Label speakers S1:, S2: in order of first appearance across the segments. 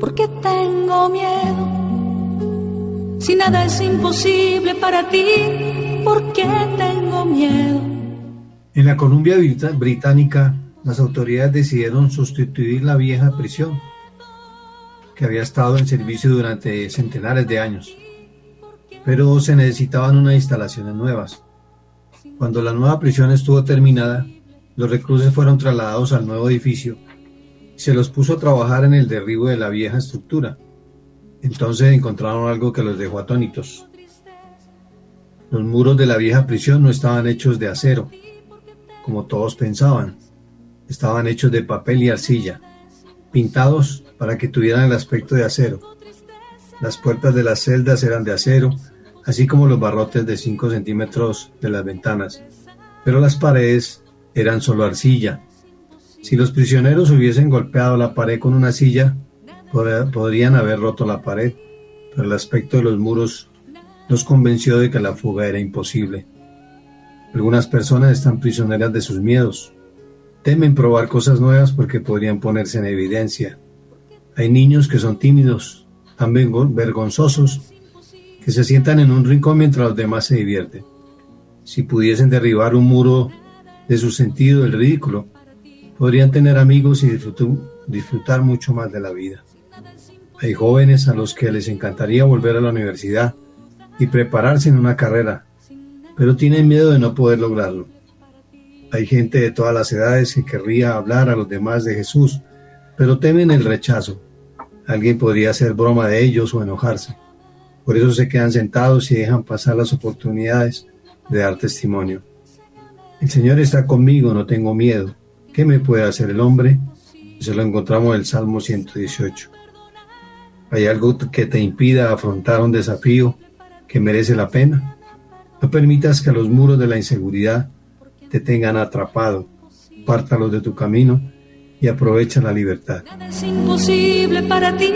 S1: ¿Por qué tengo miedo? Si nada es imposible para ti, ¿por qué tengo miedo?
S2: En la Columbia Británica, las autoridades decidieron sustituir la vieja prisión, que había estado en servicio durante centenares de años, pero se necesitaban unas instalaciones nuevas. Cuando la nueva prisión estuvo terminada, los reclusos fueron trasladados al nuevo edificio se los puso a trabajar en el derribo de la vieja estructura. Entonces encontraron algo que los dejó atónitos. Los muros de la vieja prisión no estaban hechos de acero, como todos pensaban. Estaban hechos de papel y arcilla, pintados para que tuvieran el aspecto de acero. Las puertas de las celdas eran de acero, así como los barrotes de 5 centímetros de las ventanas, pero las paredes eran solo arcilla. Si los prisioneros hubiesen golpeado la pared con una silla, podrían haber roto la pared, pero el aspecto de los muros los convenció de que la fuga era imposible. Algunas personas están prisioneras de sus miedos. Temen probar cosas nuevas porque podrían ponerse en evidencia. Hay niños que son tímidos, también vergonzosos, que se sientan en un rincón mientras los demás se divierten. Si pudiesen derribar un muro de su sentido del ridículo, podrían tener amigos y disfrutar mucho más de la vida. Hay jóvenes a los que les encantaría volver a la universidad y prepararse en una carrera, pero tienen miedo de no poder lograrlo. Hay gente de todas las edades que querría hablar a los demás de Jesús, pero temen el rechazo. Alguien podría hacer broma de ellos o enojarse. Por eso se quedan sentados y dejan pasar las oportunidades de dar testimonio. El Señor está conmigo, no tengo miedo. ¿Qué me puede hacer el hombre? Se lo encontramos en el Salmo 118. ¿Hay algo que te impida afrontar un desafío que merece la pena? No permitas que los muros de la inseguridad te tengan atrapado. Pártalos de tu camino y aprovecha la libertad.
S1: Nada es imposible para ti.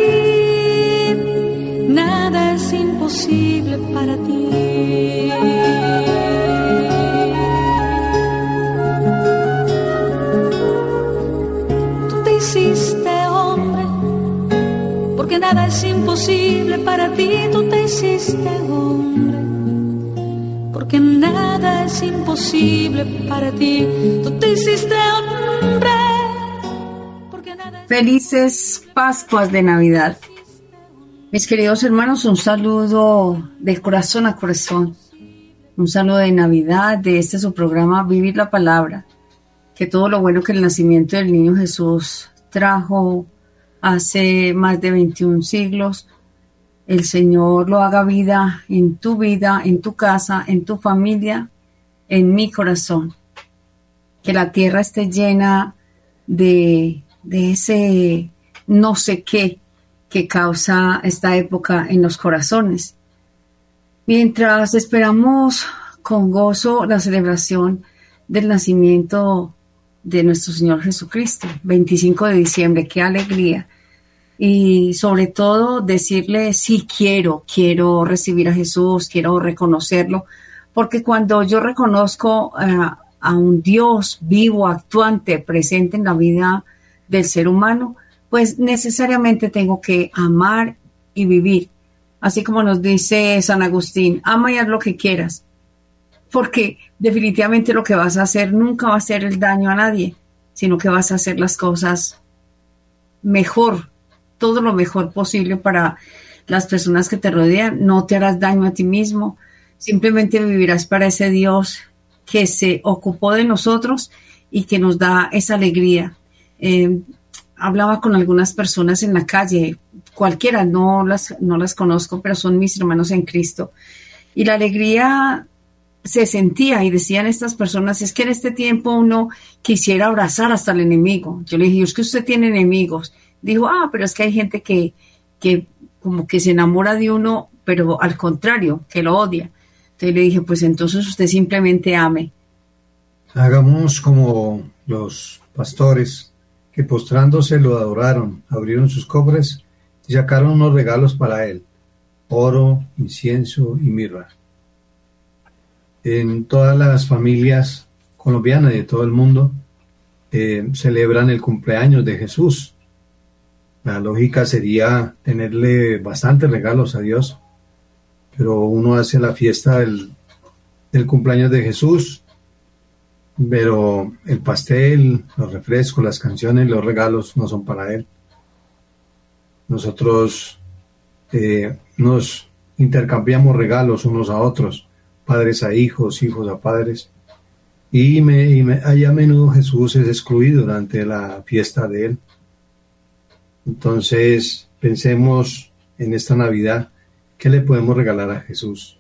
S1: Nada es imposible para ti. Porque nada es imposible para ti, tú te hiciste hombre. Porque nada es imposible para ti, tú te hiciste hombre.
S3: Felices Pascuas de Navidad. Mis queridos hermanos, un saludo de corazón a corazón. Un saludo de Navidad de este su programa Vivir la Palabra. Que todo lo bueno que el nacimiento del niño Jesús trajo hace más de 21 siglos. El Señor lo haga vida en tu vida, en tu casa, en tu familia, en mi corazón. Que la tierra esté llena de, de ese no sé qué que causa esta época en los corazones. Mientras esperamos con gozo la celebración del nacimiento de nuestro Señor Jesucristo, 25 de diciembre, qué alegría y sobre todo decirle sí quiero, quiero recibir a Jesús, quiero reconocerlo, porque cuando yo reconozco eh, a un Dios vivo, actuante, presente en la vida del ser humano, pues necesariamente tengo que amar y vivir. Así como nos dice San Agustín, ama y haz lo que quieras, porque definitivamente lo que vas a hacer nunca va a ser el daño a nadie, sino que vas a hacer las cosas mejor todo lo mejor posible para las personas que te rodean, no te harás daño a ti mismo, simplemente vivirás para ese Dios que se ocupó de nosotros y que nos da esa alegría. Eh, hablaba con algunas personas en la calle, cualquiera, no las, no las conozco, pero son mis hermanos en Cristo. Y la alegría se sentía y decían estas personas, es que en este tiempo uno quisiera abrazar hasta el enemigo. Yo le dije, es que usted tiene enemigos dijo, ah, pero es que hay gente que, que como que se enamora de uno, pero al contrario, que lo odia. Entonces le dije, pues entonces usted simplemente ame.
S2: Hagamos como los pastores que postrándose lo adoraron, abrieron sus cofres y sacaron unos regalos para él, oro, incienso y mirra. En todas las familias colombianas de todo el mundo eh, celebran el cumpleaños de Jesús La lógica sería tenerle bastantes regalos a Dios, pero uno hace la fiesta del, del cumpleaños de Jesús, pero el pastel, los refrescos, las canciones, los regalos no son para Él. Nosotros eh, nos intercambiamos regalos unos a otros, padres a hijos, hijos a padres, y, me, a menudo Jesús es excluido durante la fiesta de Él. Entonces, pensemos en esta Navidad, ¿qué le podemos regalar a Jesús?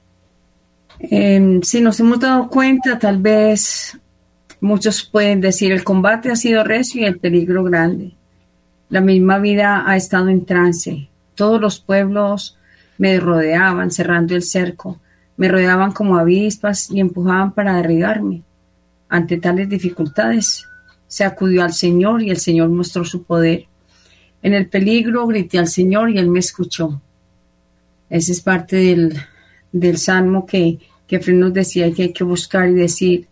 S3: Em, si nos hemos dado cuenta, tal vez muchos pueden decir, el combate ha sido recio y el peligro grande. La misma vida ha estado en trance. Todos los pueblos me rodeaban, cerrando el cerco. Me rodeaban como avispas y empujaban para derribarme. Ante tales dificultades, se acudió al Señor y el Señor mostró su poder. En el peligro grité al Señor y Él me escuchó. Ese es parte del, del salmo que, que nos decía que hay que buscar y decir,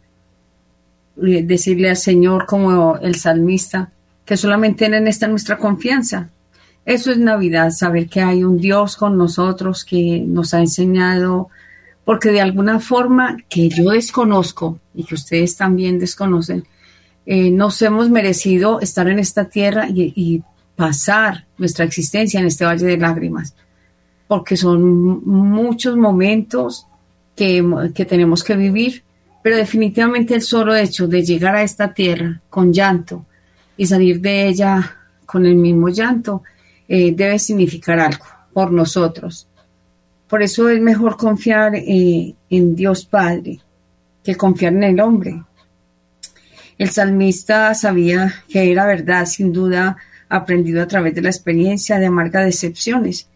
S3: decirle al Señor como el salmista, que solamente en Él nuestra confianza. Eso es Navidad, saber que hay un Dios con nosotros que nos ha enseñado, porque de alguna forma que yo desconozco y que ustedes también desconocen, eh, nos hemos merecido estar en esta tierra y pasar nuestra existencia en este valle de lágrimas, porque son muchos momentos que, tenemos que vivir, pero definitivamente el solo hecho de llegar a esta tierra con llanto y salir de ella con el mismo llanto eh, debe significar algo por nosotros. Por eso es mejor confiar eh, en Dios Padre que confiar en el hombre. El salmista sabía que era verdad, sin duda, aprendido a través de la experiencia de amargas decepciones.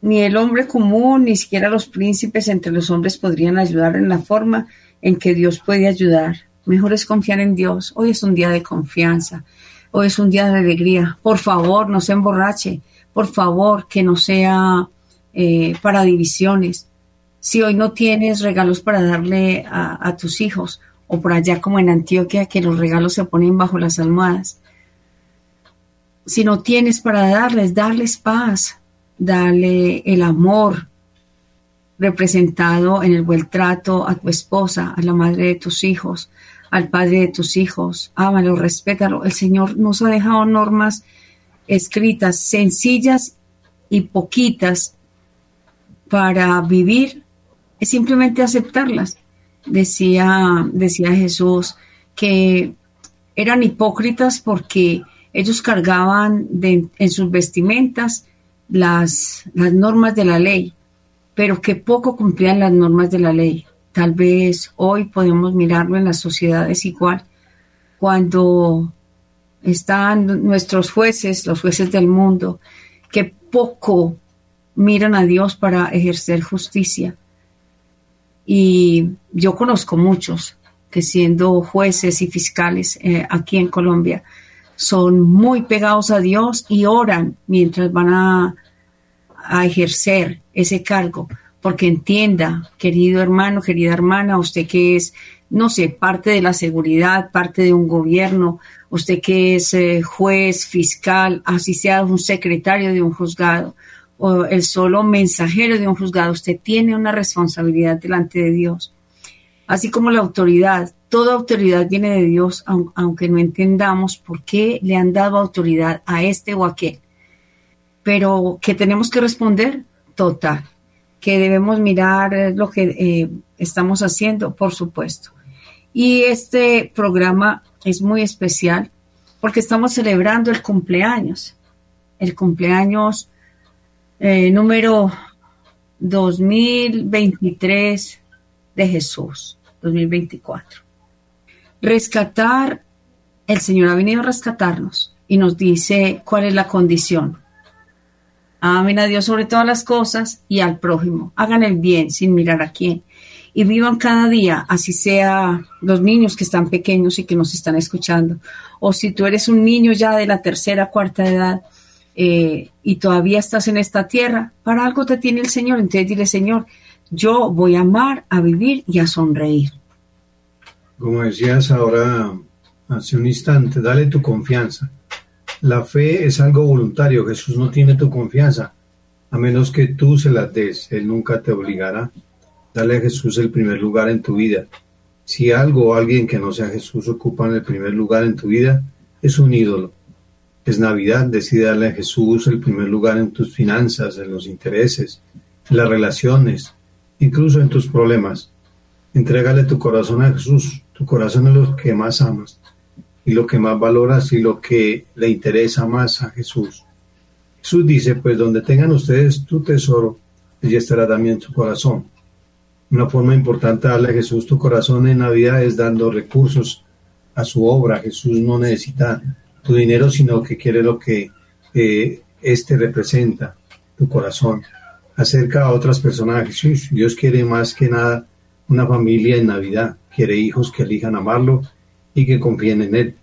S3: Ni el hombre común, ni siquiera los príncipes entre los hombres podrían ayudar en la forma en que Dios puede ayudar. Mejor es confiar en Dios. Hoy es un día de confianza. Hoy es un día de alegría. Por favor, no se emborrache. Por favor, que no sea eh, para divisiones. Si hoy no tienes regalos para darle a, a tus hijos, o por allá como en Antioquia, que los regalos se ponen bajo las almohadas, si no tienes para darles, darles paz, darle el amor representado en el buen trato a tu esposa, a la madre de tus hijos, al padre de tus hijos. Ámalo, respétalo. El Señor nos ha dejado normas escritas, sencillas y poquitas para vivir, es simplemente aceptarlas. Decía, decía Jesús que eran hipócritas porque ellos cargaban en sus vestimentas las, las normas de la ley, pero que poco cumplían las normas de la ley. Tal vez hoy podemos mirarlo en las sociedades igual, cuando están nuestros jueces, los jueces del mundo, que poco miran a Dios para ejercer justicia. Y yo conozco muchos que siendo jueces y fiscales eh, aquí en Colombia, son muy pegados a Dios y oran mientras van a, ejercer ese cargo, porque entienda, querido hermano, querida hermana, usted que es, no sé, parte de la seguridad, parte de un gobierno, usted que es eh, juez, fiscal, así sea un secretario de un juzgado o el solo mensajero de un juzgado, usted tiene una responsabilidad delante de Dios. Así como la autoridad Toda autoridad viene de Dios, aunque no entendamos por qué le han dado autoridad a este o aquel. Pero que tenemos que responder, total. Que debemos mirar lo que eh, estamos haciendo, por supuesto. Y este programa es muy especial porque estamos celebrando el cumpleaños, el cumpleaños eh, número 2023 de Jesús, 2024 rescatar, el Señor ha venido a rescatarnos y nos dice cuál es la condición. Amen a Dios sobre todas las cosas y al prójimo. Hagan el bien sin mirar a quién. Y vivan cada día, así sea los niños que están pequeños y que nos están escuchando. O si tú eres un niño ya de la tercera, cuarta edad eh, y todavía estás en esta tierra, para algo te tiene el Señor. Entonces dile, Señor, yo voy a amar, a vivir y a sonreír.
S2: Como decías ahora hace un instante, dale tu confianza. La fe es algo voluntario. Jesús no tiene tu confianza, a menos que tú se la des. Él nunca te obligará. Dale a Jesús el primer lugar en tu vida. Si algo o alguien que no sea Jesús ocupa el primer lugar en tu vida, es un ídolo. Es Navidad, decide darle a Jesús el primer lugar en tus finanzas, en los intereses, en las relaciones, incluso en tus problemas. Entrégale tu corazón a Jesús. Tu corazón es lo que más amas y lo que más valoras y lo que le interesa más a Jesús. Jesús dice, pues donde tengan ustedes tu tesoro, allí estará también su corazón. Una forma importante de darle a Jesús tu corazón en Navidad es dando recursos a su obra. Jesús no necesita tu dinero, sino que quiere lo que eh, éste representa, tu corazón. Acerca a otras personas a Jesús. Dios quiere más que nada una familia en Navidad. Quiere hijos que elijan amarlo y que confíen en Él.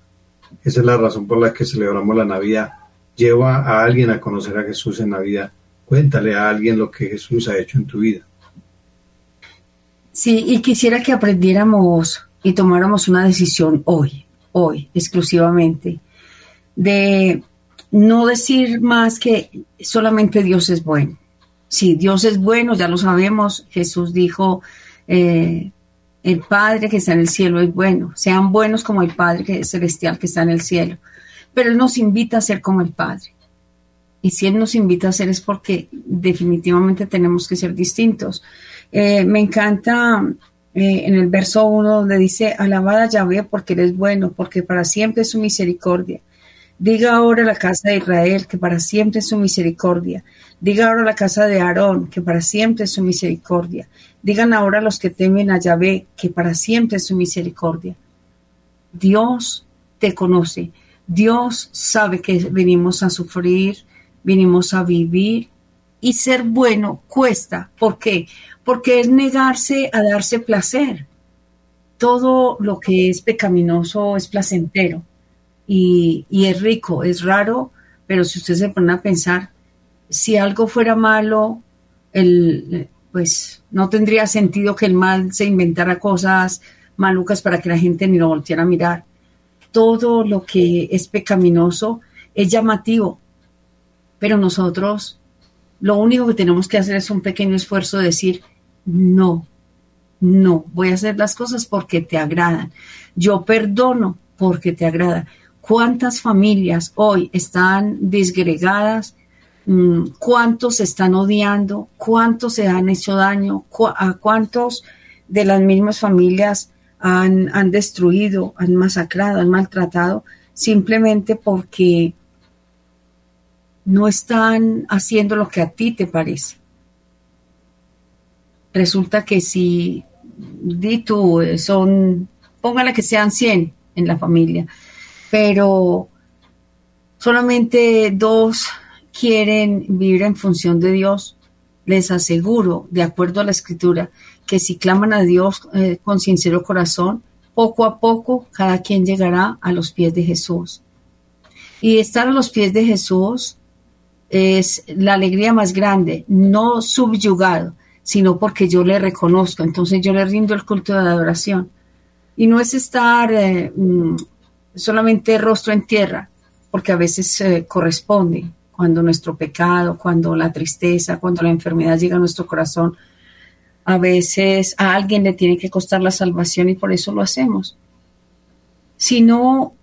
S2: Esa es la razón por la que celebramos la Navidad. Lleva a alguien a conocer a Jesús en Navidad. Cuéntale a alguien lo que Jesús ha hecho en tu vida.
S3: Sí, y quisiera que aprendiéramos y tomáramos una decisión hoy, hoy exclusivamente, de no decir más que solamente Dios es bueno. Sí, Dios es bueno, ya lo sabemos. Jesús dijo, eh, el Padre que está en el cielo es bueno. Sean buenos como el Padre celestial que está en el cielo. Pero Él nos invita a ser como el Padre. Y si Él nos invita a ser es porque definitivamente tenemos que ser distintos. Eh, me encanta eh, en el verso 1 donde dice, alabada Yahvé porque eres bueno, porque para siempre es su misericordia. Diga ahora la casa de Israel que para siempre es su misericordia. Diga ahora la casa de Aarón que para siempre es su misericordia. Digan ahora los que temen a Yahvé que para siempre es su misericordia. Dios te conoce. Dios sabe que venimos a sufrir, venimos a vivir y ser bueno cuesta. ¿Por qué? Porque es negarse a darse placer. Todo lo que es pecaminoso es placentero y, es rico, es raro, pero si usted se pone a pensar, si algo fuera malo, el, pues no tendría sentido que el mal se inventara cosas malucas para que la gente ni lo volteara a mirar. Todo lo que es pecaminoso es llamativo, pero nosotros lo único que tenemos que hacer es un pequeño esfuerzo de decir, no, no, voy a hacer las cosas porque te agradan. Yo perdono porque te agrada. ¿Cuántas familias hoy están disgregadas Mm, cuántos se están odiando, cuántos se han hecho daño, a cuántos de las mismas familias han, destruido, han masacrado, han maltratado, simplemente porque no están haciendo lo que a ti te parece. Resulta que si, di tú, eh, son, póngale que sean 100 en la familia, pero solamente dos quieren vivir en función de Dios, les aseguro, de acuerdo a la escritura, que si claman a Dios eh, con sincero corazón, poco a poco cada quien llegará a los pies de Jesús. Y estar a los pies de Jesús es la alegría más grande, no subyugado, sino porque yo le reconozco, entonces yo le rindo el culto de adoración. Y no es estar eh, mm, solamente rostro en tierra, porque a veces eh, corresponde, cuando nuestro pecado, cuando la tristeza, cuando la enfermedad llega a nuestro corazón, a veces a alguien le tiene que costar la salvación y por eso lo hacemos. Sino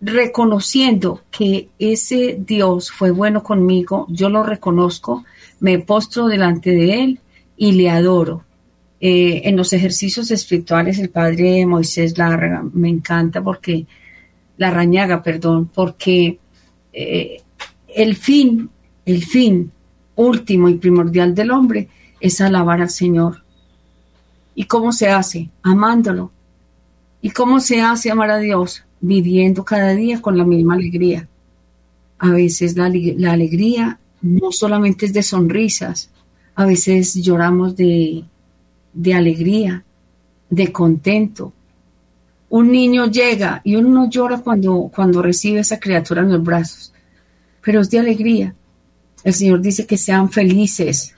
S3: reconociendo que ese Dios fue bueno conmigo, yo lo reconozco, me postro delante de Él y le adoro. Eh, en los ejercicios espirituales el Padre Moisés Larga me encanta porque, la rañaga, perdón, porque eh, el fin, el fin último y primordial del hombre es alabar al Señor. ¿Y cómo se hace? Amándolo. ¿Y cómo se hace amar a Dios? Viviendo cada día con la misma alegría. A veces la, alegría no solamente es de sonrisas, a veces lloramos de, de alegría, de contento. Un niño llega y uno no llora cuando, cuando recibe esa criatura en los brazos, pero es de alegría. El Señor dice que sean felices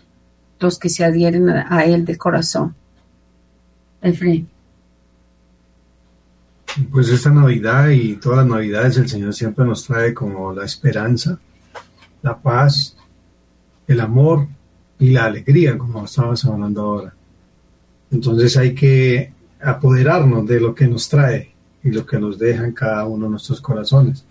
S3: los que se adhieren a, Él de corazón. Efraín.
S2: Pues esta Navidad y todas las Navidades el Señor siempre nos trae como la esperanza, la paz, el amor y la alegría, como estábamos hablando ahora. Entonces hay que apoderarnos de lo que nos trae y lo que nos deja en cada uno de nuestros corazones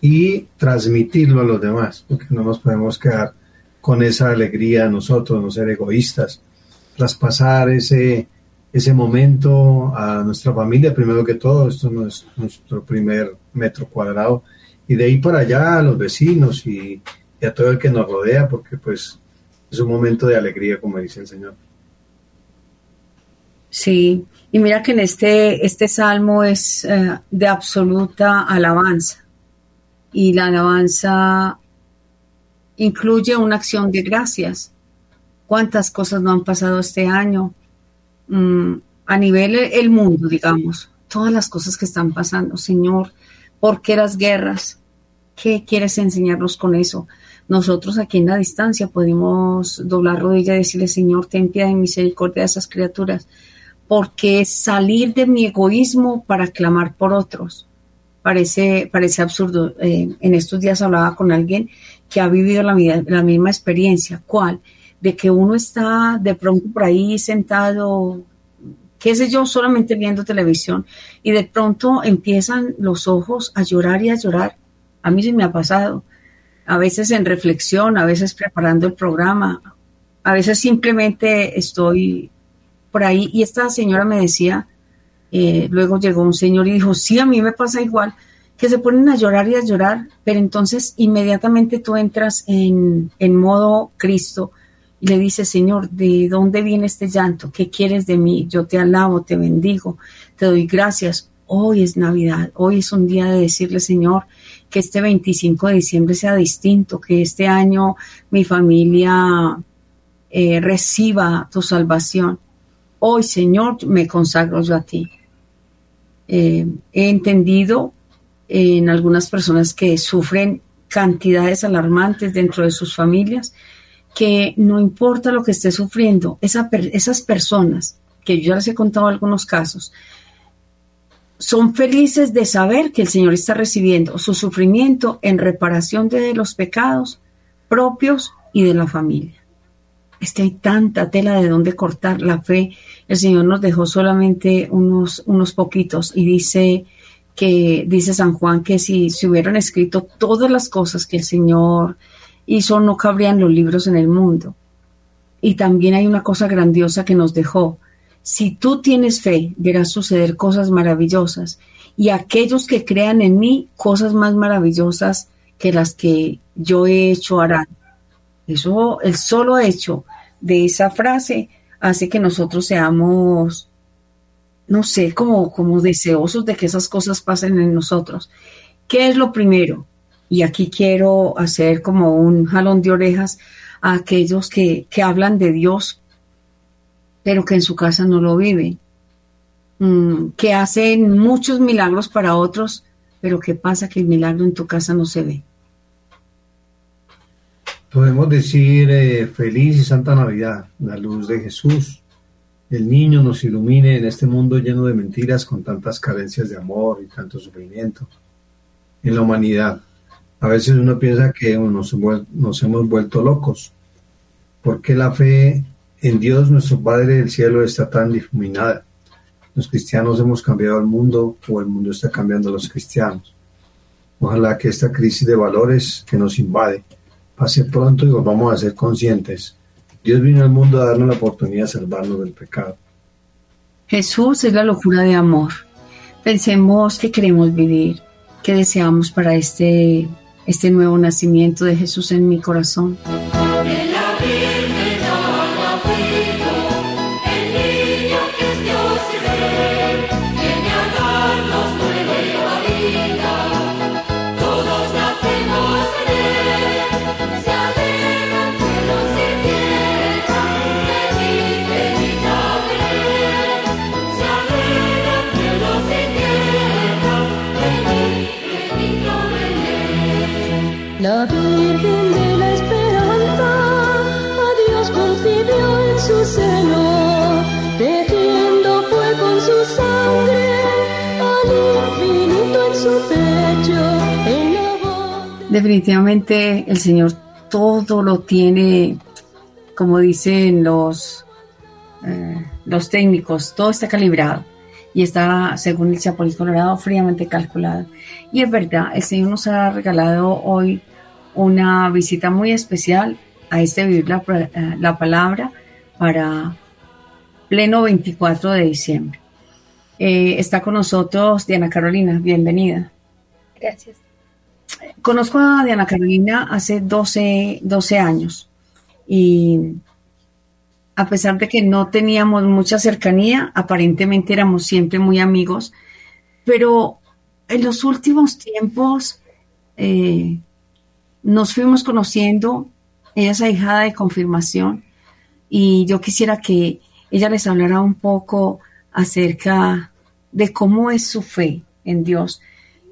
S2: y transmitirlo a los demás, porque no nos podemos quedar con esa alegría nosotros, no ser egoístas, traspasar ese, ese momento a nuestra familia, primero que todo, esto no es nuestro primer metro cuadrado, y de ahí para allá a los vecinos y, y a todo el que nos rodea, porque pues es un momento de alegría, como dice el Señor.
S3: Sí, y mira que en este, este salmo es eh, de absoluta alabanza. Y la alabanza incluye una acción de gracias. ¿Cuántas cosas no han pasado este año? Mm, a nivel el mundo, digamos. Todas las cosas que están pasando. Señor, ¿por qué las guerras? ¿Qué quieres enseñarnos con eso? Nosotros aquí en la distancia podemos doblar rodilla y decirle, Señor, ten piedad y misericordia de esas criaturas porque salir de mi egoísmo para clamar por otros parece, parece absurdo. Eh, en estos días hablaba con alguien que ha vivido la, la misma experiencia. ¿Cuál? De que uno está de pronto por ahí sentado, qué sé yo, solamente viendo televisión y de pronto empiezan los ojos a llorar y a llorar. A mí sí me ha pasado. A veces en reflexión, a veces preparando el programa, a veces simplemente estoy por ahí y esta señora me decía, eh, luego llegó un señor y dijo, sí, a mí me pasa igual, que se ponen a llorar y a llorar, pero entonces inmediatamente tú entras en, en modo Cristo y le dices, Señor, ¿de dónde viene este llanto? ¿Qué quieres de mí? Yo te alabo, te bendigo, te doy gracias. Hoy es Navidad, hoy es un día de decirle, Señor, que este 25 de diciembre sea distinto, que este año mi familia eh, reciba tu salvación. Hoy, Señor, me consagro a ti. Eh, he entendido en algunas personas que sufren cantidades alarmantes dentro de sus familias, que no importa lo que esté sufriendo, esas personas, que yo ya les he contado algunos casos, son felices de saber que el Señor está recibiendo su sufrimiento en reparación de los pecados propios y de la familia es que hay tanta tela de dónde cortar la fe. El Señor nos dejó solamente unos, unos poquitos y dice que, dice San Juan, que si se hubieran escrito todas las cosas que el Señor hizo, no cabrían los libros en el mundo. Y también hay una cosa grandiosa que nos dejó. Si tú tienes fe, verás suceder cosas maravillosas. Y aquellos que crean en mí, cosas más maravillosas que las que yo he hecho harán. Eso, el solo hecho de esa frase hace que nosotros seamos, no sé, como, como deseosos de que esas cosas pasen en nosotros. ¿Qué es lo primero? Y aquí quiero hacer como un jalón de orejas a aquellos que, que hablan de Dios, pero que en su casa no lo viven, mm, que hacen muchos milagros para otros, pero ¿qué pasa que el milagro en tu casa no se ve?
S2: Podemos decir eh, feliz y santa Navidad, la luz de Jesús. El niño nos ilumine en este mundo lleno de mentiras, con tantas carencias de amor y tanto sufrimiento en la humanidad. A veces uno piensa que nos, hemos vuelto locos. porque la fe en Dios, nuestro Padre del cielo, está tan difuminada? Los cristianos hemos cambiado el mundo o el mundo está cambiando a los cristianos. Ojalá que esta crisis de valores que nos invade pase pronto y volvamos a ser conscientes. Dios vino al mundo a darnos la oportunidad de salvarnos del pecado.
S3: Jesús es la locura de amor. Pensemos que queremos vivir, que deseamos para este, este nuevo nacimiento de Jesús en mi corazón. Definitivamente el Señor todo lo tiene, como dicen los, eh, los técnicos, todo está calibrado y está, según el Chapulín Colorado, fríamente calculado. Y es verdad, el Señor nos ha regalado hoy una visita muy especial a este Vivir la, eh, la Palabra para pleno 24 de diciembre. Eh, está con nosotros Diana Carolina, bienvenida.
S4: Gracias.
S3: Conozco a Diana Carolina hace 12, 12 años y a pesar de que no teníamos mucha cercanía, aparentemente éramos siempre muy amigos, pero en los últimos tiempos eh, nos fuimos conociendo, ella es ahijada de confirmación, y yo quisiera que ella les hablara un poco acerca de cómo es su fe en Dios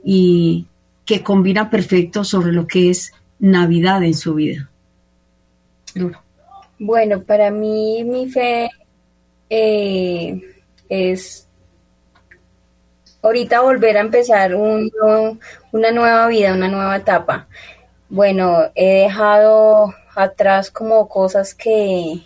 S3: y que combina perfecto sobre lo que es Navidad en su vida.
S4: Bueno, para mí mi fe eh, es ahorita volver a empezar una nueva vida, una nueva etapa. Bueno, he dejado atrás como cosas que,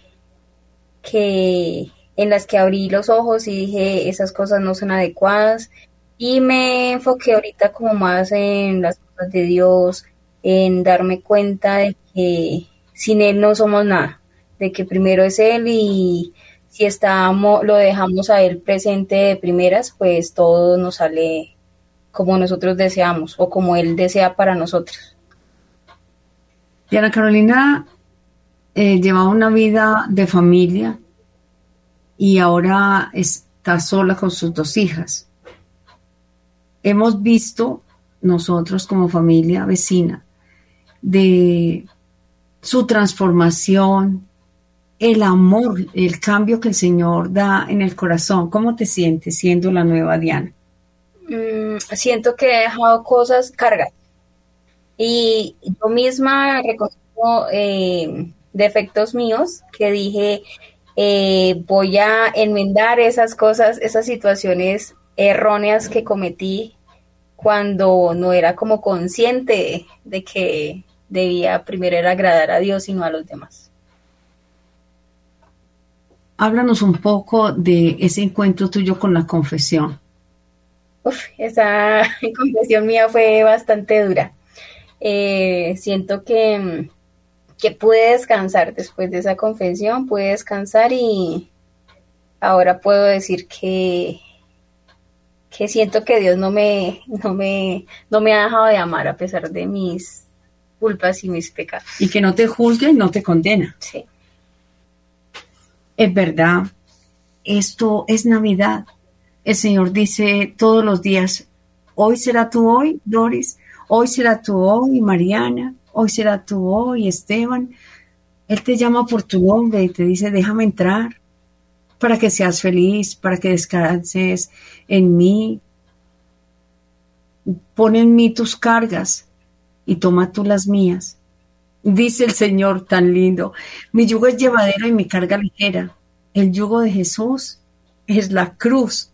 S4: que en las que abrí los ojos y dije esas cosas no son adecuadas y me enfoqué ahorita como más en las cosas de Dios, en darme cuenta de que sin Él no somos nada de que primero es Él y si estamos, lo dejamos a Él presente de primeras, pues todo nos sale como nosotros deseamos o como Él desea para nosotros.
S3: Diana Carolina eh, lleva una vida de familia y ahora está sola con sus dos hijas. Hemos visto nosotros como familia vecina de su transformación, el amor, el cambio que el Señor da en el corazón. ¿Cómo te sientes siendo la nueva Diana?
S4: Mm, siento que he dejado cosas cargas y yo misma reconozco eh, defectos míos que dije eh, voy a enmendar esas cosas, esas situaciones erróneas que cometí cuando no era como consciente de que debía primero agradar a Dios y no a los demás
S3: háblanos un poco de ese encuentro tuyo con la confesión.
S4: Uf, esa confesión mía fue bastante dura. Eh, siento que, que pude descansar después de esa confesión, pude descansar y ahora puedo decir que, que siento que Dios no me, no, me, no me ha dejado de amar a pesar de mis culpas y mis pecados.
S3: Y que no te juzga y no te condena.
S4: Sí.
S3: Es verdad, esto es Navidad. El Señor dice todos los días, hoy será tú hoy, Doris, hoy será tú hoy, Mariana, hoy será tú hoy, Esteban. Él te llama por tu nombre y te dice, déjame entrar para que seas feliz, para que descanses en mí. Pon en mí tus cargas y toma tú las mías. Dice el Señor tan lindo, mi yugo es llevadero y mi carga ligera. El yugo de Jesús es la cruz,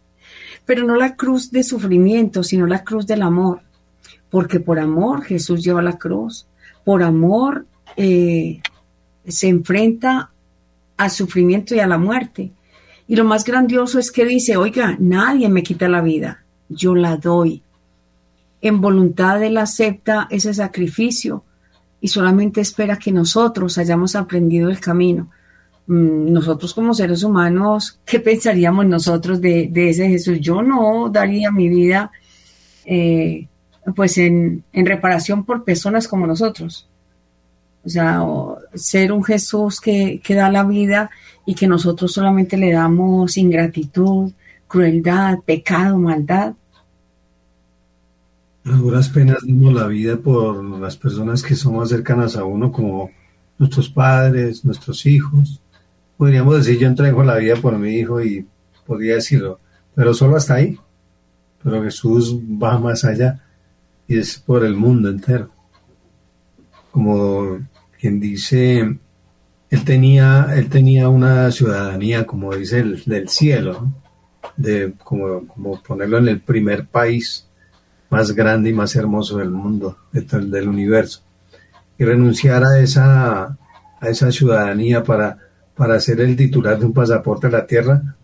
S3: pero no la cruz de sufrimiento, sino la cruz del amor. Porque por amor Jesús lleva la cruz. Por amor eh, se enfrenta al sufrimiento y a la muerte. Y lo más grandioso es que dice, oiga, nadie me quita la vida, yo la doy. En voluntad Él acepta ese sacrificio y solamente espera que nosotros hayamos aprendido el camino. Mm, nosotros como seres humanos, ¿qué pensaríamos nosotros de, ese Jesús? Yo no daría mi vida eh, pues en, reparación por personas como nosotros. O sea, ser un Jesús que, que da la vida y que nosotros solamente le damos ingratitud, crueldad, pecado, maldad.
S2: Las duras penas dimos la vida por las personas que son más cercanas a uno, como nuestros padres, nuestros hijos. Podríamos decir, yo entrego la vida por mi hijo y podría decirlo, pero solo hasta ahí. Pero Jesús va más allá y es por el mundo entero. Como quien dice, él tenía, él tenía una ciudadanía, como dice, el, del cielo, de como, ponerlo en el primer país más grande y más hermoso del mundo, del universo. Y renunciar a esa, a esa ciudadanía para, para ser el titular de un pasaporte a la tierra,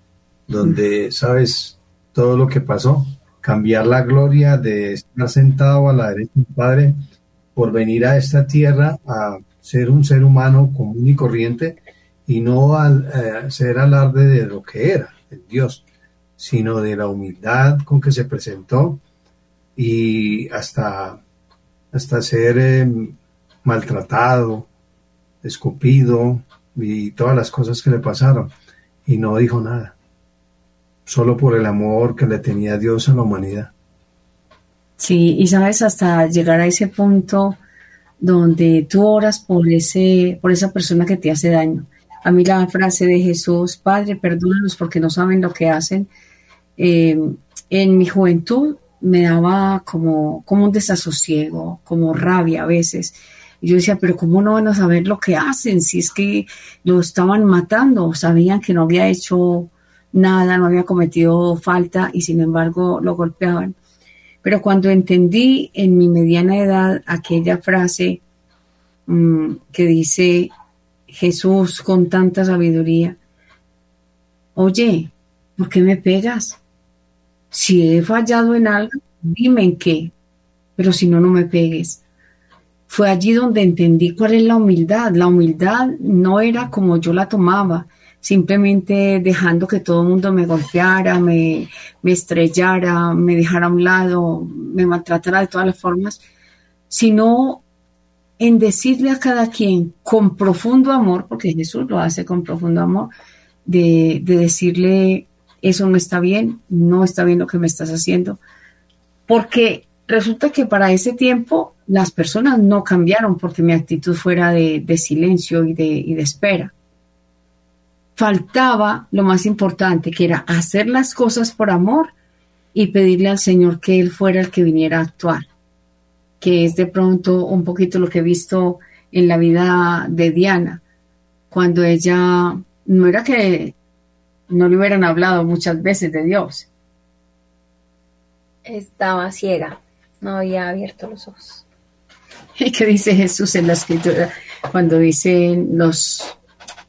S2: donde sabes todo lo que pasó, cambiar la gloria de estar sentado a la derecha del Padre por venir a esta tierra a ser un ser humano común y corriente y no al, eh, ser alarde de lo que era, el Dios, sino de la humildad con que se presentó y hasta, hasta ser em, maltratado, escupido y todas las cosas que le pasaron. Y no dijo nada, solo por el amor que le tenía Dios a la humanidad.
S3: Sí, y sabes, hasta llegar a ese punto donde tú oras por, ese, por esa persona que te hace daño. A mí la frase de Jesús, Padre, perdónalos porque no saben lo que hacen, eh, en mi juventud me daba como, como un desasosiego, como rabia a veces. Yo decía, pero ¿cómo no van a saber lo que hacen? Si es que lo estaban matando, sabían que no había hecho nada, no había cometido falta y sin embargo lo golpeaban. Pero cuando entendí en mi mediana edad aquella frase mm, que dice Jesús con tanta sabiduría, oye, ¿por qué me pegas? Si he fallado en algo, dime en qué, pero si no, no me pegues. Fue allí donde entendí cuál es la humildad. La humildad no era como yo la tomaba, simplemente dejando que todo el mundo me golpeara, me, me estrellara, me dejara a un lado, me maltratara de todas las formas, sino en decirle a cada quien con profundo amor, porque Jesús lo hace con profundo amor, de, de, decirle, eso no está bien, no está bien lo que me estás haciendo, porque resulta que para ese tiempo las personas no cambiaron porque mi actitud fuera de, de silencio y de, y de espera faltaba lo más importante, que era hacer las cosas por amor y pedirle al Señor que Él fuera el que viniera a actuar, que es de pronto un poquito lo que he visto en la vida de Diana, cuando ella no era que no le hubieran hablado muchas veces de Dios.
S4: Estaba ciega, no había abierto los ojos.
S3: ¿Y qué dice Jesús en la escritura cuando dicen los,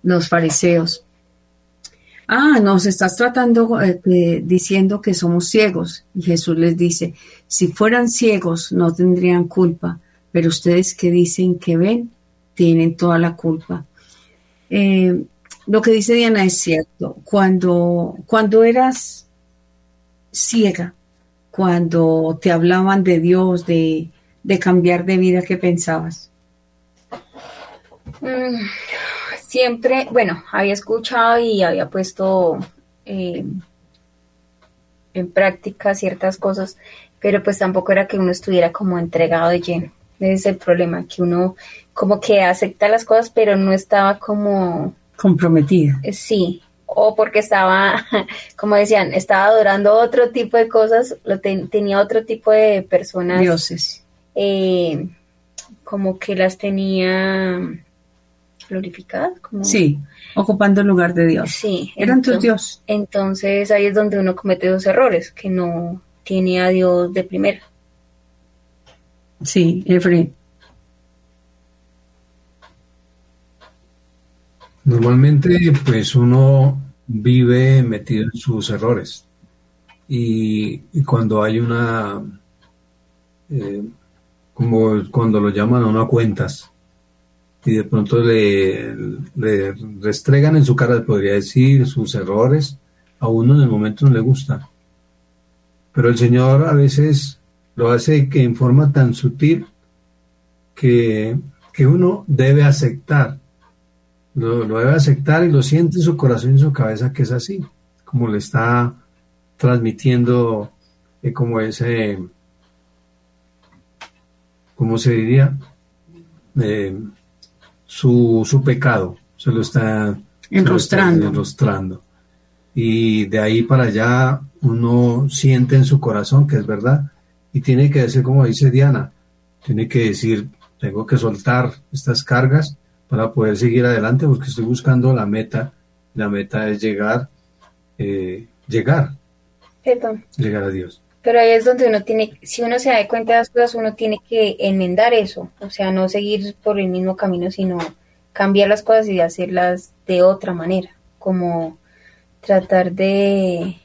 S3: los fariseos? Ah, nos estás tratando eh, diciendo que somos ciegos. Y Jesús les dice, si fueran ciegos no tendrían culpa, pero ustedes que dicen que ven, tienen toda la culpa. Eh, lo que dice Diana es cierto. Cuando, cuando eras ciega, cuando te hablaban de Dios, de, de cambiar de vida, ¿qué pensabas?
S4: Mm, siempre, bueno, había escuchado y había puesto eh, en práctica ciertas cosas, pero pues tampoco era que uno estuviera como entregado de lleno. Ese es el problema, que uno como que acepta las cosas, pero no estaba como...
S3: Comprometida.
S4: Eh, sí, o porque estaba, como decían, estaba adorando otro tipo de cosas, lo tenía otro tipo de personas.
S3: Dioses.
S4: Eh, como que las tenía glorificadas. Como...
S3: Sí, ocupando el lugar de Dios.
S4: Sí.
S3: Eran tus Dios.
S4: Entonces ahí es donde uno comete dos errores, que no tiene a Dios de primera.
S3: Sí, Efraín.
S2: Normalmente, pues uno vive metido en sus errores. Y, cuando hay una, eh, como cuando lo llaman a una cuentas, y de pronto le, restregan en su cara, podría decir, sus errores, a uno en el momento no le gusta. Pero el Señor a veces lo hace que en forma tan sutil que, uno debe aceptar. Lo, debe aceptar y lo siente en su corazón y en su cabeza que es así, como le está transmitiendo eh, como ese, ¿cómo se diría? Eh, su, su pecado, se lo está
S3: enrostrando.
S2: Y de ahí para allá uno siente en su corazón que es verdad y tiene que decir, como dice Diana, tiene que decir, tengo que soltar estas cargas para poder seguir adelante porque estoy buscando la meta. La meta es llegar, eh, llegar, llegar a Dios.
S4: Pero ahí es donde uno tiene, si uno se da cuenta de las cosas, uno tiene que enmendar eso, o sea, no seguir por el mismo camino, sino cambiar las cosas y hacerlas de otra manera, como tratar de,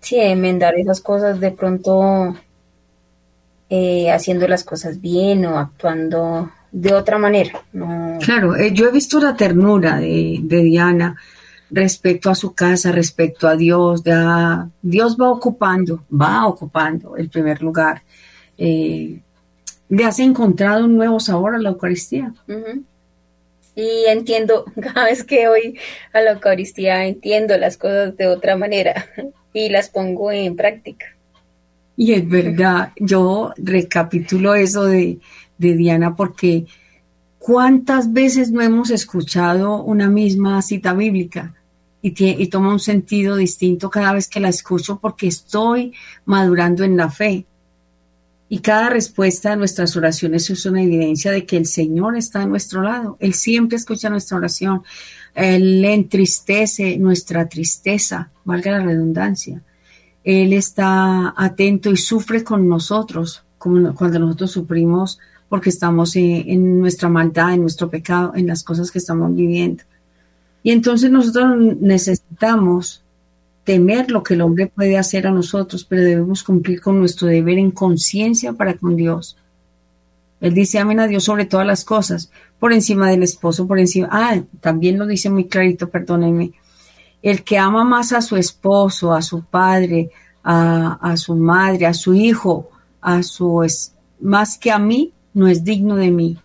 S4: sí, enmendar esas cosas de pronto eh, haciendo las cosas bien o actuando de otra manera.
S3: Claro, eh, yo he visto la ternura de, de Diana respecto a su casa, respecto a Dios. Dios va ocupando, va ocupando el primer lugar. Eh, ¿Le has encontrado un nuevo sabor a la Eucaristía?
S4: Y entiendo, cada vez que voy a la Eucaristía, entiendo las cosas de otra manera y las pongo en práctica.
S3: Y es verdad, yo recapitulo eso de, de Diana porque ¿cuántas veces no hemos escuchado una misma cita bíblica? Y, toma un sentido distinto cada vez que la escucho porque estoy madurando en la fe. Y cada respuesta a nuestras oraciones es una evidencia de que el Señor está a nuestro lado. Él siempre escucha nuestra oración. Él entristece nuestra tristeza, valga la redundancia. Él está atento y sufre con nosotros, como cuando nosotros sufrimos porque estamos en nuestra maldad, en nuestro pecado, en las cosas que estamos viviendo. Y entonces nosotros necesitamos temer lo que el hombre puede hacer a nosotros, pero debemos cumplir con nuestro deber en conciencia para con Dios. Él dice, amen a Dios sobre todas las cosas, por encima del esposo, por encima. Ah, también lo dice muy clarito, perdónenme. El que ama más a su esposo, a su padre, a, a su madre, a su hijo, a su es, más que a mí, no es digno de mí.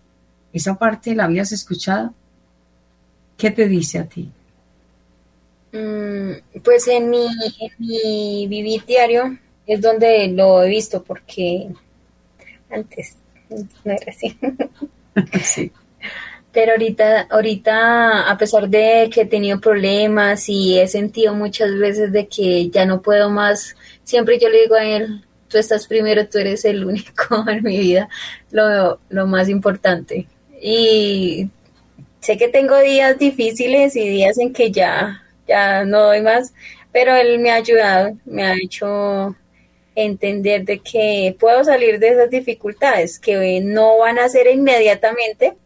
S3: Esa parte la habías escuchado. ¿Qué te dice a ti?
S4: Mm, pues en mi, mi vivir diario es donde lo he visto porque antes no era así. sí. Pero ahorita, ahorita, a pesar de que he tenido problemas y he sentido muchas veces de que ya no puedo más, siempre yo le digo a él, tú estás primero, tú eres el único en mi vida, lo, lo más importante. Y sé que tengo días difíciles y días en que ya, ya no doy más, pero él me ha ayudado, me ha hecho entender de que puedo salir de esas dificultades, que no van a ser inmediatamente,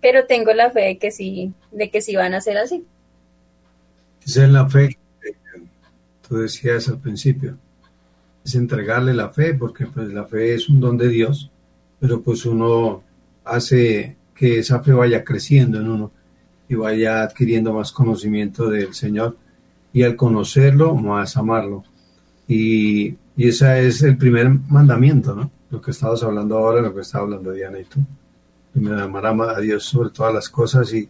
S4: pero tengo la fe de que sí, de que sí van a ser así.
S2: Esa es la fe que tú decías al principio, es entregarle la fe, porque pues la fe es un don de Dios, pero pues uno hace que esa fe vaya creciendo en uno y vaya adquiriendo más conocimiento del Señor y al conocerlo, más amarlo. Y, y ese es el primer mandamiento, ¿no? Lo que estamos hablando ahora, lo que está hablando Diana y tú. Primero, amar a Dios sobre todas las cosas y,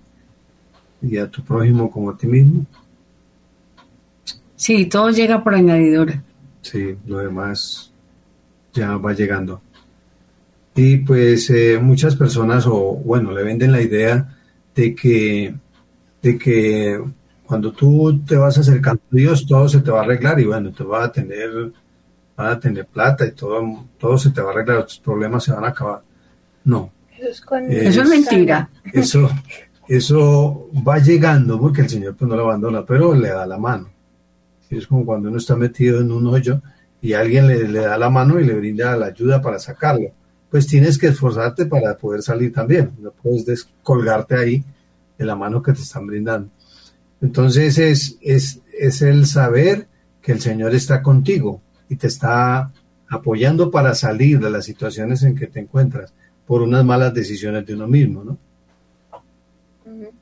S2: y a tu prójimo como a ti mismo.
S3: Sí, todo llega por añadidura.
S2: Sí, lo demás ya va llegando. Y pues eh, muchas personas, o bueno, le venden la idea de que, de que cuando tú te vas acercando a Dios, todo se te va a arreglar y bueno, te va a tener, van a tener plata y todo, todo se te va a arreglar, tus problemas se van a acabar. No.
S3: Eso es, mentira.
S2: Eso, eso va llegando porque el Señor pues no lo abandona, pero le da la mano. Es como cuando uno está metido en un hoyo y alguien le, le da la mano y le brinda la ayuda para sacarlo pues tienes que esforzarte para poder salir también. No puedes descolgarte ahí de la mano que te están brindando. Entonces es, es, es el saber que el Señor está contigo y te está apoyando para salir de las situaciones en que te encuentras por unas malas decisiones de uno mismo, ¿no?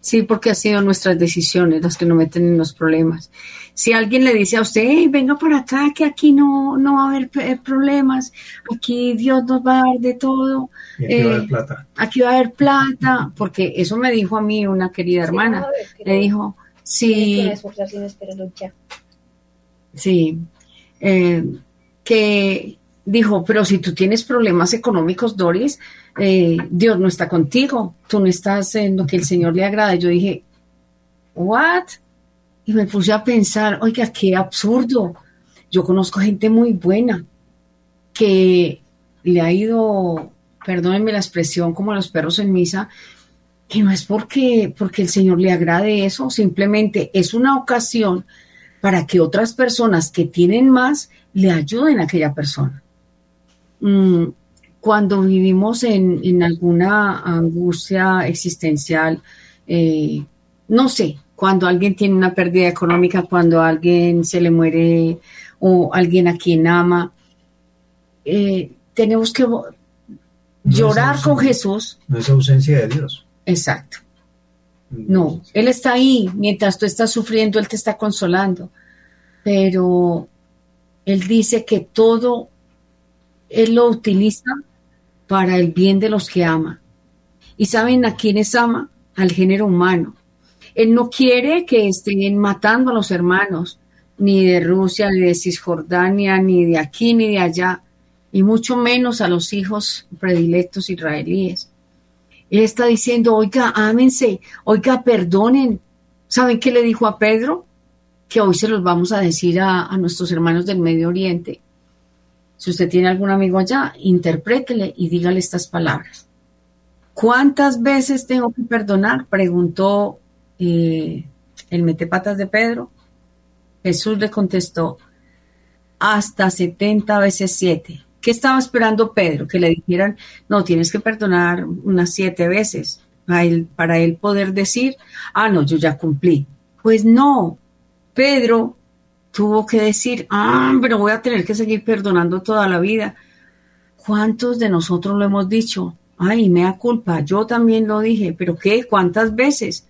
S3: Sí, porque ha sido nuestras decisiones las que nos meten en los problemas. Si alguien le dice a usted, venga por acá, que aquí no, no va a haber eh, problemas, aquí Dios nos va a dar de todo.
S2: aquí va a haber eh, plata.
S3: Aquí va a haber plata, porque eso me dijo a mí una querida hermana. le dijo, sí. Sí. Eh, que dijo, pero si tú tienes problemas económicos, Doris, eh, Dios no está contigo, tú no estás en lo que el Señor le agrada. Yo dije, ¿what? Y me puse a pensar, oiga, qué absurdo. Yo conozco gente muy buena que le ha ido, perdónenme la expresión, como a los perros en misa, que no es porque, porque el Señor le agrade eso, simplemente es una ocasión para que otras personas que tienen más le ayuden a aquella persona. Mm, cuando vivimos en, alguna angustia existencial, eh, no sé, cuando alguien tiene una pérdida económica, cuando alguien se le muere o alguien a quien ama, eh, tenemos que llorar con Jesús.
S2: No es ausencia de Dios.
S3: Exacto. No, Él está ahí. Mientras tú estás sufriendo, Él te está consolando. Pero Él dice que todo Él lo utiliza para el bien de los que ama. ¿Y saben a quiénes ama? Al género humano. Él no quiere que estén matando a los hermanos, ni de Rusia, ni de Cisjordania, ni de aquí, ni de allá, y mucho menos a los hijos predilectos israelíes. Él está diciendo, oiga, ámense, oiga, perdonen. ¿Saben qué le dijo a Pedro? Que hoy se los vamos a decir a, a nuestros hermanos del Medio Oriente. Si usted tiene algún amigo allá, interprétele y dígale estas palabras. ¿Cuántas veces tengo que perdonar? Preguntó eh, el metepatas de Pedro. Jesús le contestó, hasta 70 veces 7. ¿Qué estaba esperando Pedro? Que le dijeran, no, tienes que perdonar unas siete veces él, para él poder decir, ah, no, yo ya cumplí. Pues no, Pedro tuvo que decir, ah, pero voy a tener que seguir perdonando toda la vida. ¿Cuántos de nosotros lo hemos dicho? Ay, me da culpa, yo también lo dije, pero ¿qué? ¿Cuántas veces?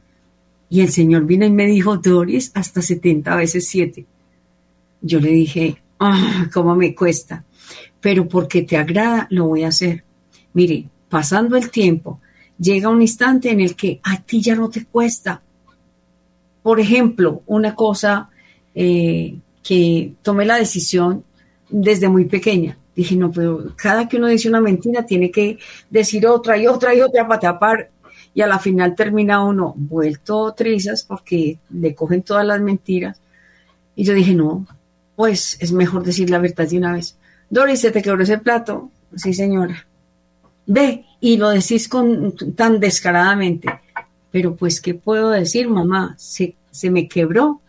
S3: Y el Señor vino y me dijo, Doris, hasta 70 veces 7. Yo le dije, ah, ¿cómo me cuesta? Pero porque te agrada, lo voy a hacer. Mire, pasando el tiempo, llega un instante en el que a ti ya no te cuesta. Por ejemplo, una cosa eh, que tomé la decisión desde muy pequeña. Dije, no, pero cada que uno dice una mentira tiene que decir otra y otra y otra para tapar y a la final termina uno vuelto trizas porque le cogen todas las mentiras. Y yo dije, no, pues es mejor decir la verdad de una vez. Doris, se te quebró ese plato. Sí, señora. Ve, y lo decís con tan descaradamente. Pero pues, ¿qué puedo decir, mamá? Se, se me quebró.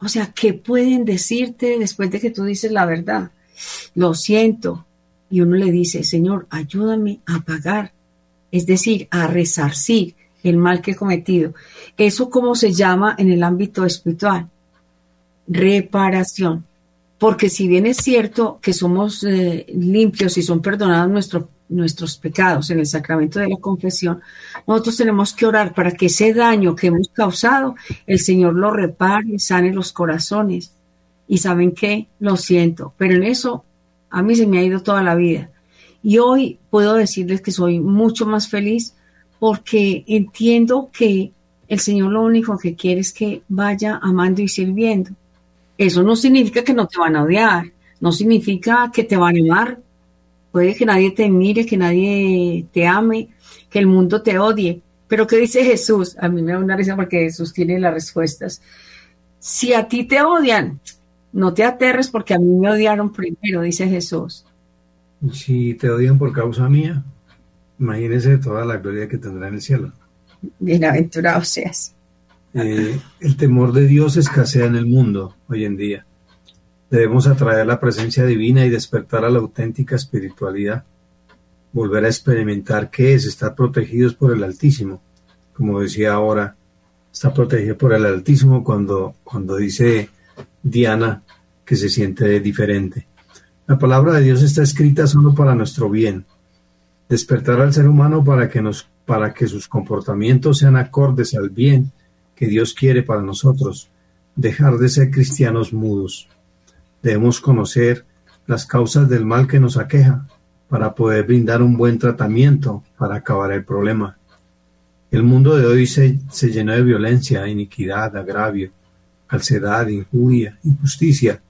S3: O sea, ¿qué pueden decirte después de que tú dices la verdad? Lo siento. Y uno le dice, Señor, ayúdame a pagar es decir, a resarcir el mal que he cometido. ¿Eso cómo se llama en el ámbito espiritual? Reparación. Porque si bien es cierto que somos eh, limpios y son perdonados nuestros pecados en el sacramento de la confesión, nosotros tenemos que orar para que ese daño que hemos causado, el Señor lo repare, sane los corazones. Y saben qué, lo siento, pero en eso a mí se me ha ido toda la vida. Y hoy puedo decirles que soy mucho más feliz porque entiendo que el Señor lo único que quiere es que vaya amando y sirviendo. Eso no significa que no te van a odiar, no significa que te van a amar. Puede que nadie te mire, que nadie te ame, que el mundo te odie. Pero ¿qué dice Jesús? A mí me da una risa porque Jesús tiene las respuestas. Si a ti te odian, no te aterres porque a mí me odiaron primero, dice Jesús.
S2: Si te odian por causa mía, imagínese toda la gloria que tendrá en el cielo.
S3: Bienaventurado seas.
S2: Eh, el temor de Dios escasea en el mundo hoy en día. Debemos atraer la presencia divina y despertar a la auténtica espiritualidad. Volver a experimentar qué es estar protegidos por el Altísimo. Como decía ahora, está protegido por el Altísimo cuando, cuando dice Diana que se siente diferente. La palabra de Dios está escrita solo para nuestro bien. Despertar al ser humano para que, nos, para que sus comportamientos sean acordes al bien que Dios quiere para nosotros. Dejar de ser cristianos mudos. Debemos conocer las causas del mal que nos aqueja para poder brindar un buen tratamiento para acabar el problema. El mundo de hoy se, se llenó de violencia, iniquidad, agravio, falsedad, injuria, injusticia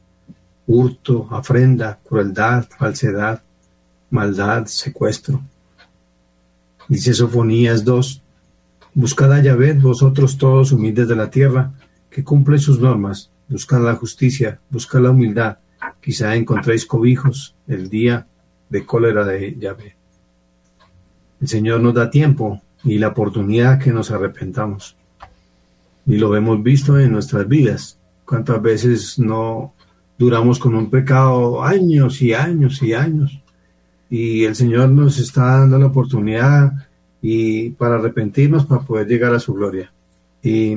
S2: hurto, afrenda, crueldad, falsedad, maldad, secuestro. Dice Sofonías 2, Buscad a Yahvé, vosotros todos humildes de la tierra, que cumple sus normas, buscad la justicia, buscad la humildad, quizá encontréis cobijos el día de cólera de Yahvé. El Señor nos da tiempo y la oportunidad que nos arrepentamos. Y lo hemos visto en nuestras vidas. ¿Cuántas veces no duramos con un pecado años y años y años. Y el Señor nos está dando la oportunidad y para arrepentirnos, para poder llegar a su gloria. Y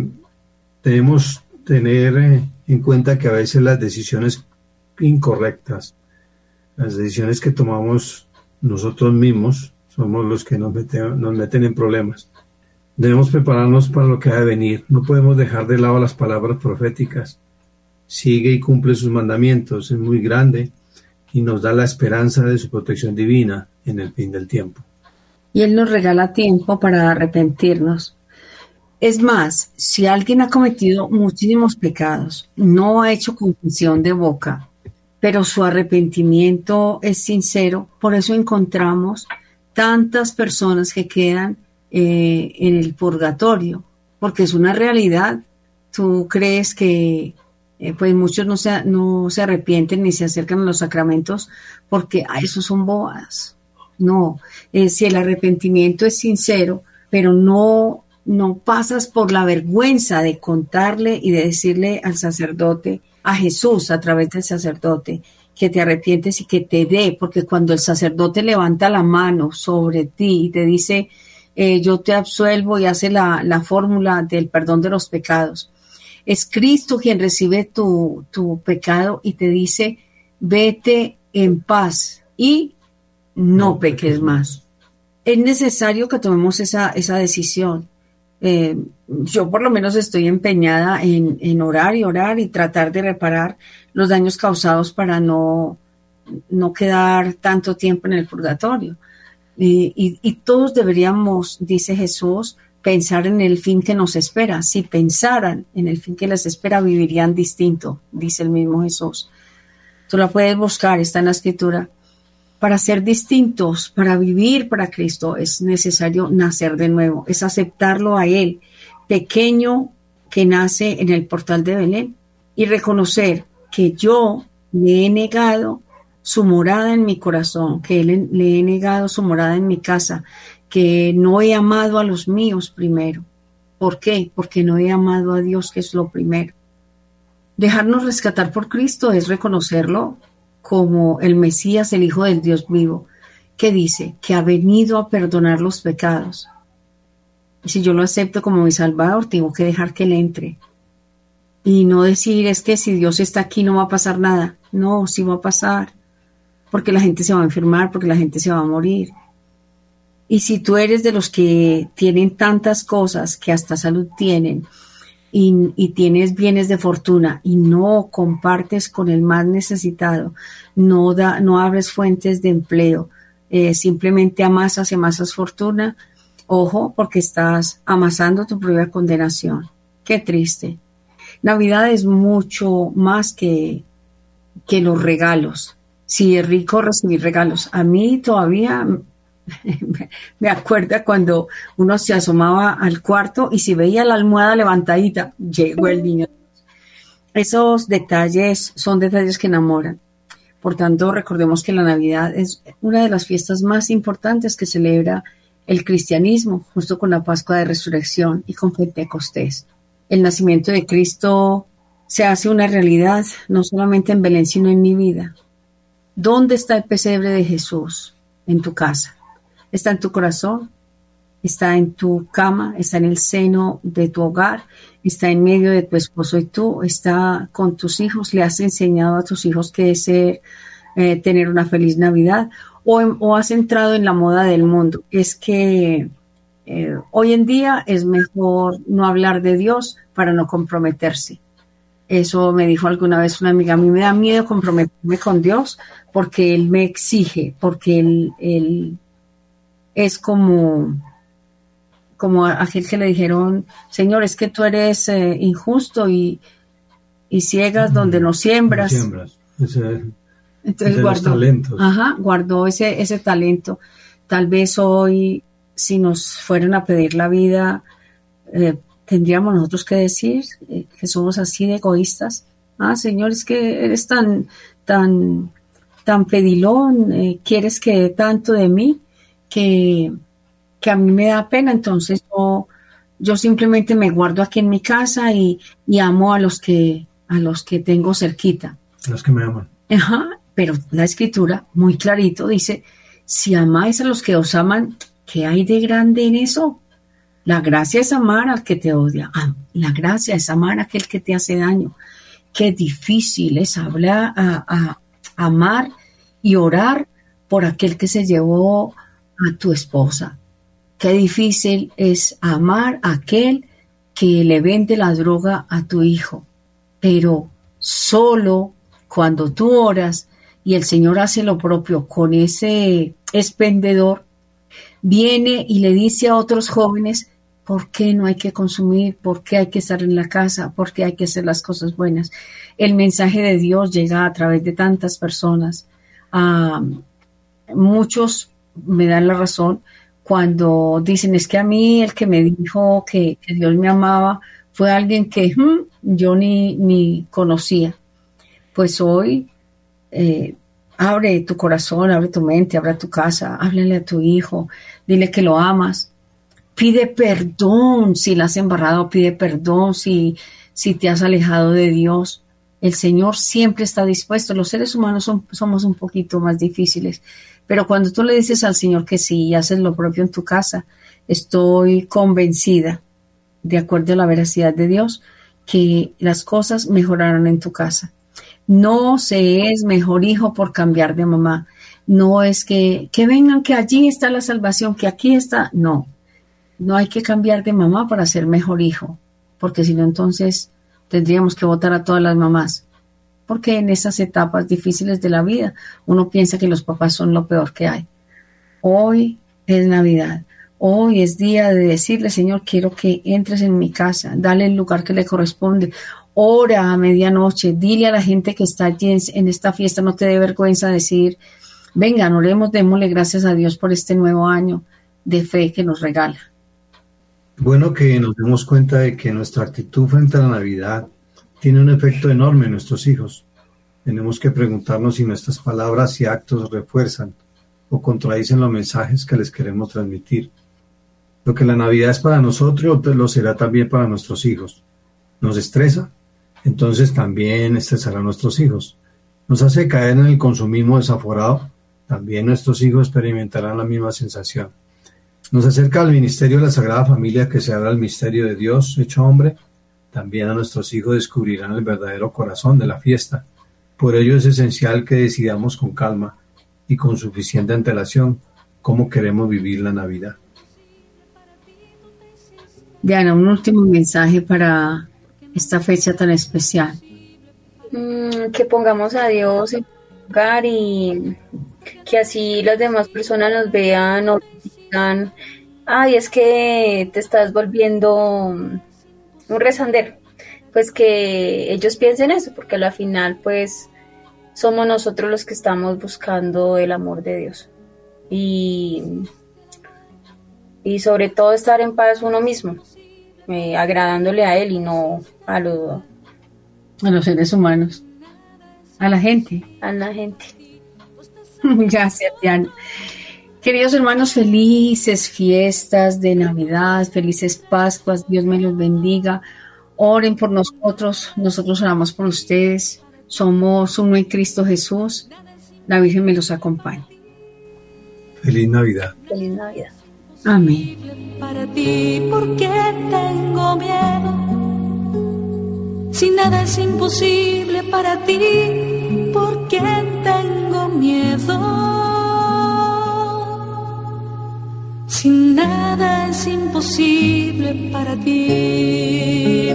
S2: tenemos tener eh, en cuenta que a veces las decisiones incorrectas, las decisiones que tomamos nosotros mismos, somos los que nos meten, nos meten en problemas. Debemos prepararnos para lo que ha de venir. No podemos dejar de lado las palabras proféticas sigue y cumple sus mandamientos, es muy grande y nos da la esperanza de su protección divina en el fin del tiempo.
S3: Y Él nos regala tiempo para arrepentirnos. Es más, si alguien ha cometido muchísimos pecados, no ha hecho confesión de boca, pero su arrepentimiento es sincero, por eso encontramos tantas personas que quedan eh, en el purgatorio, porque es una realidad. Tú crees que eh, pues muchos no se, arrepienten ni se acercan a los sacramentos porque a eso son bodas. No, eh, si el arrepentimiento es sincero, pero no, no pasas por la vergüenza de contarle y de decirle al sacerdote, a Jesús a través del sacerdote, que te arrepientes y que te dé, porque cuando el sacerdote levanta la mano sobre ti y te dice, eh, yo te absuelvo y hace la, la fórmula del perdón de los pecados, es Cristo quien recibe tu, pecado y te dice, vete en paz y no, peques más. Es necesario que tomemos esa, esa decisión. Eh, yo por lo menos estoy empeñada en, orar y orar y tratar de reparar los daños causados para no, no quedar tanto tiempo en el purgatorio. y, y, todos deberíamos, dice Jesús, pensar en el fin que nos espera. Si pensaran en el fin que les espera, vivirían distinto, dice el mismo Jesús. Tú la puedes buscar, está en la escritura. Para ser distintos, para vivir para Cristo, es necesario nacer de nuevo, es aceptarlo a Él, pequeño que nace en el portal de Belén, y reconocer que yo le he negado su morada en mi corazón, que le he negado su morada en mi casa, que no he amado a los míos primero. ¿Por qué? Porque no he amado a Dios, que es lo primero. Dejarnos rescatar por Cristo es reconocerlo como el Mesías, el Hijo del Dios vivo, que dice que ha venido a perdonar los pecados. Si yo lo acepto como mi Salvador, tengo que dejar que Él entre. Y no decir es que si Dios está aquí no va a pasar nada. No, sí va a pasar. Porque la gente se va a enfermar, porque la gente se va a morir y si tú eres de los que tienen tantas cosas que hasta salud tienen y, tienes bienes de fortuna y no compartes con el más necesitado, no, da, no abres fuentes de empleo, eh, simplemente amasas y amasas fortuna, ojo, porque estás amasando tu propia condenación. Qué triste. Navidad es mucho más que, que los regalos. Si es rico recibir regalos. A mí todavía me acuerda cuando uno se asomaba al cuarto y si veía la almohada levantadita, llegó el niño. Esos detalles son detalles que enamoran. Por tanto, recordemos que la Navidad es una de las fiestas más importantes que celebra el cristianismo, justo con la Pascua de Resurrección y con Pentecostés. El nacimiento de Cristo se hace una realidad no solamente en Belén, sino en mi vida. ¿Dónde está el pesebre de Jesús? En tu casa está en tu corazón, está en tu cama, está en el seno de tu hogar, está en medio de tu esposo y tú, está con tus hijos, le has enseñado a tus hijos que es eh, tener una feliz Navidad o, has entrado en la moda del mundo. Es que eh, hoy en día es mejor no hablar de Dios para no comprometerse. Eso me dijo alguna vez una amiga, a mí me da miedo comprometerme con Dios porque Él me exige, porque Él es como, como aquel que le dijeron, Señor, es que tú eres eh, injusto y, y ciegas donde no siembras.
S2: siembras. Entonces guardó,
S3: ajá, guardó ese, ese talento. Tal vez hoy, si nos fueran a pedir la vida, eh, tendríamos nosotros que decir eh, que somos así de egoístas. Ah, Señor, es que eres tan, tan, tan pedilón, quieres que tanto de mí que, a mí me da pena, entonces yo, yo simplemente me guardo aquí en mi casa y, amo a los que a los que tengo cerquita.
S2: los que me aman.
S3: Ajá, pero la escritura muy clarito dice, si amáis a los que os aman, ¿qué hay de grande en eso? La gracia es amar al que te odia. Ah, la gracia es amar a aquel que te hace daño. Qué difícil es hablar, a, amar y orar por aquel que se llevó a tu esposa. Qué difícil es amar a aquel que le vende la droga a tu hijo. Pero solo cuando tú oras y el Señor hace lo propio con ese expendedor, viene y le dice a otros jóvenes, ¿por qué no hay que consumir? ¿Por qué hay que estar en la casa? ¿Por qué hay que hacer las cosas buenas? El mensaje de Dios llega a través de tantas personas. muchos me dan la razón cuando dicen, es que a mí el que me dijo que, Dios me amaba fue alguien que hmm, yo ni, ni conocía. Pues hoy eh, abre tu corazón, abre tu mente, abre tu casa, háblale a tu hijo, dile que lo amas, pide perdón si la has embarrado, pide perdón si, si te has alejado de Dios. El Señor siempre está dispuesto. Los seres humanos somos un poquito más difíciles, pero cuando tú le dices al Señor que sí y haces lo propio en tu casa, estoy convencida, de acuerdo a la veracidad de Dios, que las cosas mejorarán en tu casa. No se es mejor hijo por cambiar de mamá. No es que, que vengan, que allí está la salvación, que aquí está. No, no hay que cambiar de mamá para ser mejor hijo, porque si no entonces tendríamos que votar a todas las mamás. Porque en esas etapas difíciles de la vida uno piensa que los papás son lo peor que hay. Hoy es Navidad. Hoy es día de decirle, Señor, quiero que entres en mi casa, dale el lugar que le corresponde. Ora a medianoche, dile a la gente que está allí en, esta fiesta, no te dé vergüenza decir, vengan, oremos, démosle gracias a Dios por este nuevo año de fe que nos regala.
S2: Bueno que nos demos cuenta de que nuestra actitud frente a la Navidad tiene un efecto enorme en nuestros hijos. Tenemos que preguntarnos si nuestras palabras y actos refuerzan o contradicen los mensajes que les queremos transmitir. Lo que la Navidad es para nosotros lo será también para nuestros hijos. ¿Nos estresa? Entonces también estresará a nuestros hijos. ¿Nos hace caer en el consumismo desaforado? También nuestros hijos experimentarán la misma sensación. Nos acerca al ministerio de la Sagrada Familia que se habla el misterio de Dios hecho hombre. También a nuestros hijos descubrirán el verdadero corazón de la fiesta. Por ello es esencial que decidamos con calma y con suficiente antelación cómo queremos vivir la Navidad.
S3: Diana, un último mensaje para esta fecha tan especial.
S4: Mm, que pongamos a Dios en lugar y que así las demás personas nos vean o ay, es que te estás volviendo un rezandero. Pues que ellos piensen eso, porque al final, pues, somos nosotros los que estamos buscando el amor de Dios. Y, y sobre todo estar en paz uno mismo, eh, agradándole a Él y no a, lo,
S3: a los seres humanos, a la gente.
S4: A la gente.
S3: Gracias, Diana. Queridos hermanos, felices fiestas de Navidad, felices Pascuas, Dios me los bendiga. Oren por nosotros, nosotros oramos por ustedes. Somos uno en Cristo Jesús. La Virgen me los acompaña.
S2: Feliz Navidad.
S4: Feliz Navidad.
S3: Amén.
S1: Para ti, porque tengo miedo. Si nada es imposible para ti, porque tengo miedo. Si nada es imposible para ti,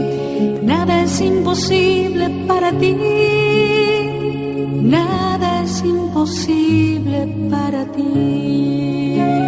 S1: nada es imposible para ti, nada es imposible para ti.